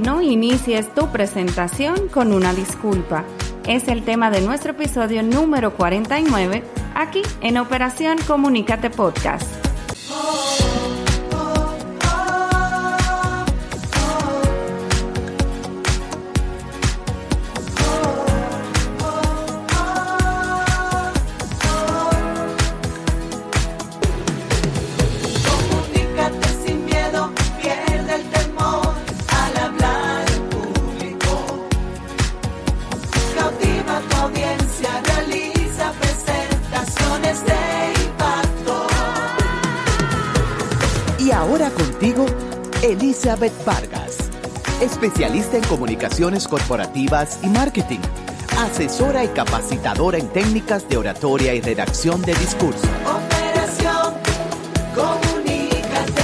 No inicies tu presentación con una disculpa. Es el tema de nuestro episodio número 49 aquí en Operación Comunícate Podcast. Elizabeth Vargas, especialista en comunicaciones corporativas y marketing, asesora y capacitadora en técnicas de oratoria y redacción de discurso. Operación Comunícate.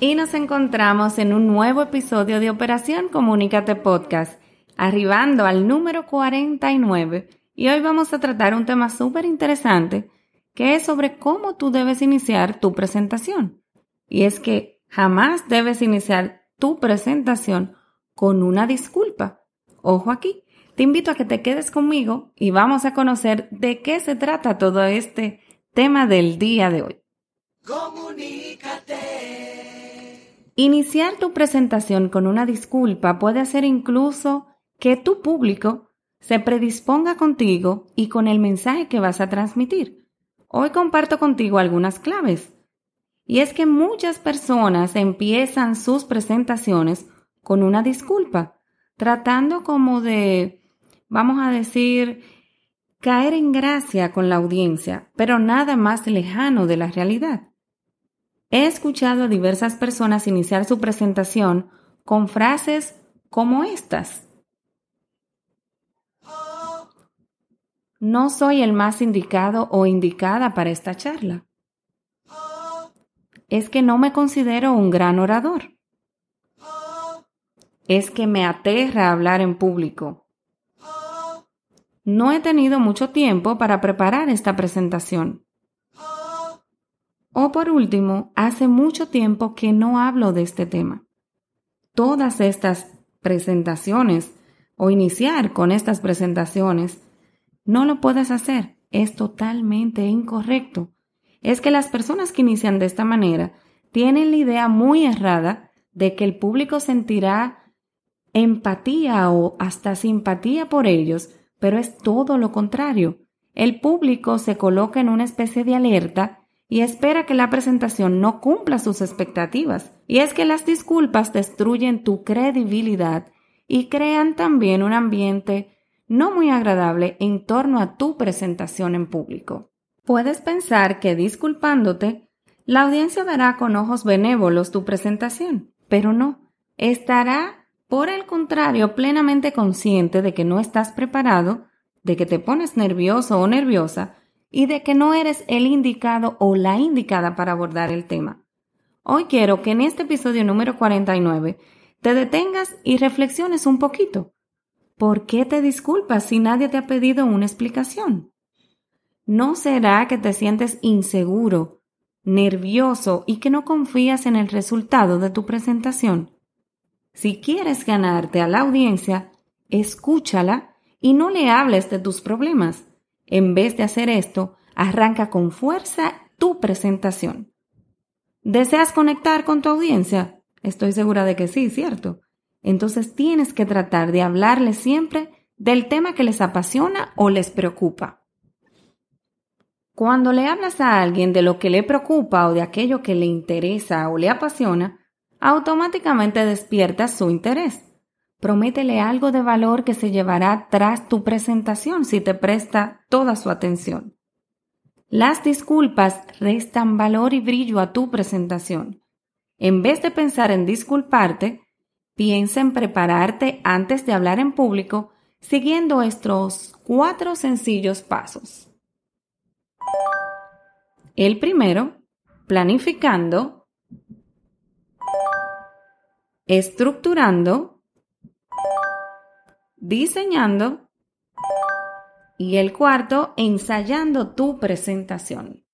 Y nos encontramos en un nuevo episodio de Operación Comunícate Podcast, arribando al número 49. Y hoy vamos a tratar un tema súper interesante, que es sobre cómo tú debes iniciar tu presentación. Y es que jamás debes iniciar tu presentación con una disculpa. Ojo aquí, te invito a que te quedes conmigo y vamos a conocer de qué se trata todo este tema del día de hoy. Comunícate. Iniciar tu presentación con una disculpa puede hacer incluso que tu público se predisponga contigo y con el mensaje que vas a transmitir. Hoy comparto contigo algunas claves y es que muchas personas empiezan sus presentaciones con una disculpa, tratando como de, vamos a decir, caer en gracia con la audiencia, pero nada más lejano de la realidad. He escuchado a diversas personas iniciar su presentación con frases como estas. No soy el más indicado o indicada para esta charla es que no me considero un gran orador. Es que me aterra hablar en público. No he tenido mucho tiempo para preparar esta presentación. O por último, hace mucho tiempo que no hablo de este tema. Todas estas presentaciones o iniciar con estas presentaciones, no lo puedes hacer. Es totalmente incorrecto es que las personas que inician de esta manera tienen la idea muy errada de que el público sentirá empatía o hasta simpatía por ellos, pero es todo lo contrario. El público se coloca en una especie de alerta y espera que la presentación no cumpla sus expectativas. Y es que las disculpas destruyen tu credibilidad y crean también un ambiente no muy agradable en torno a tu presentación en público. Puedes pensar que disculpándote, la audiencia verá con ojos benévolos tu presentación, pero no. Estará, por el contrario, plenamente consciente de que no estás preparado, de que te pones nervioso o nerviosa y de que no eres el indicado o la indicada para abordar el tema. Hoy quiero que en este episodio número 49 te detengas y reflexiones un poquito. ¿Por qué te disculpas si nadie te ha pedido una explicación? ¿No será que te sientes inseguro, nervioso y que no confías en el resultado de tu presentación? Si quieres ganarte a la audiencia, escúchala y no le hables de tus problemas. En vez de hacer esto, arranca con fuerza tu presentación. ¿Deseas conectar con tu audiencia? Estoy segura de que sí, ¿cierto? Entonces tienes que tratar de hablarles siempre del tema que les apasiona o les preocupa. Cuando le hablas a alguien de lo que le preocupa o de aquello que le interesa o le apasiona, automáticamente despiertas su interés. Prométele algo de valor que se llevará tras tu presentación si te presta toda su atención. Las disculpas restan valor y brillo a tu presentación. En vez de pensar en disculparte, piensa en prepararte antes de hablar en público siguiendo estos cuatro sencillos pasos. El primero, planificando, estructurando, diseñando y el cuarto, ensayando tu presentación.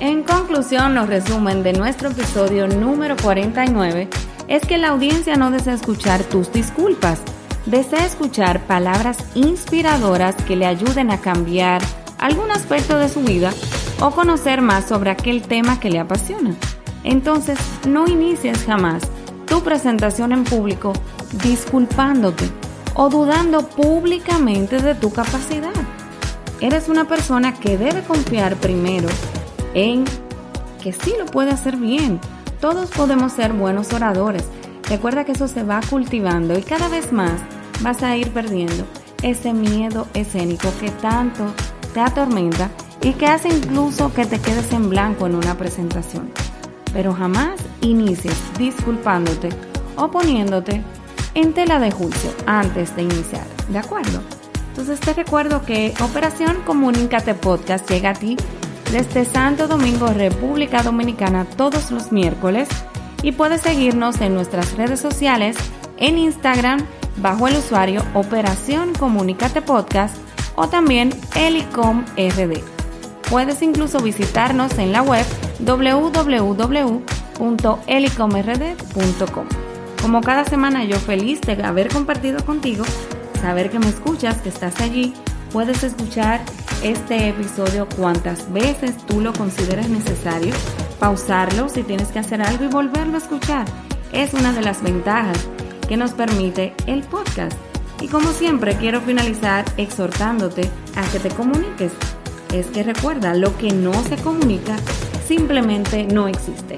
En conclusión, los resumen de nuestro episodio número 49 es que la audiencia no desea escuchar tus disculpas, desea escuchar palabras inspiradoras que le ayuden a cambiar algún aspecto de su vida o conocer más sobre aquel tema que le apasiona. Entonces, no inicies jamás tu presentación en público disculpándote o dudando públicamente de tu capacidad. Eres una persona que debe confiar primero que sí lo puede hacer bien. Todos podemos ser buenos oradores. Recuerda que eso se va cultivando y cada vez más vas a ir perdiendo ese miedo escénico que tanto te atormenta y que hace incluso que te quedes en blanco en una presentación. Pero jamás inicies disculpándote o poniéndote en tela de juicio antes de iniciar, ¿de acuerdo? Entonces te recuerdo que Operación Comunícate Podcast llega a ti desde Santo Domingo, República Dominicana, todos los miércoles y puedes seguirnos en nuestras redes sociales, en Instagram, bajo el usuario Operación Comunícate Podcast o también Elicom RD. Puedes incluso visitarnos en la web www.elicomrd.com. Como cada semana yo feliz de haber compartido contigo, saber que me escuchas, que estás allí, puedes escuchar este episodio cuantas veces tú lo consideres necesario, pausarlo si tienes que hacer algo y volverlo a escuchar. Es una de las ventajas que nos permite el podcast. Y como siempre quiero finalizar exhortándote a que te comuniques. Es que recuerda, lo que no se comunica simplemente no existe.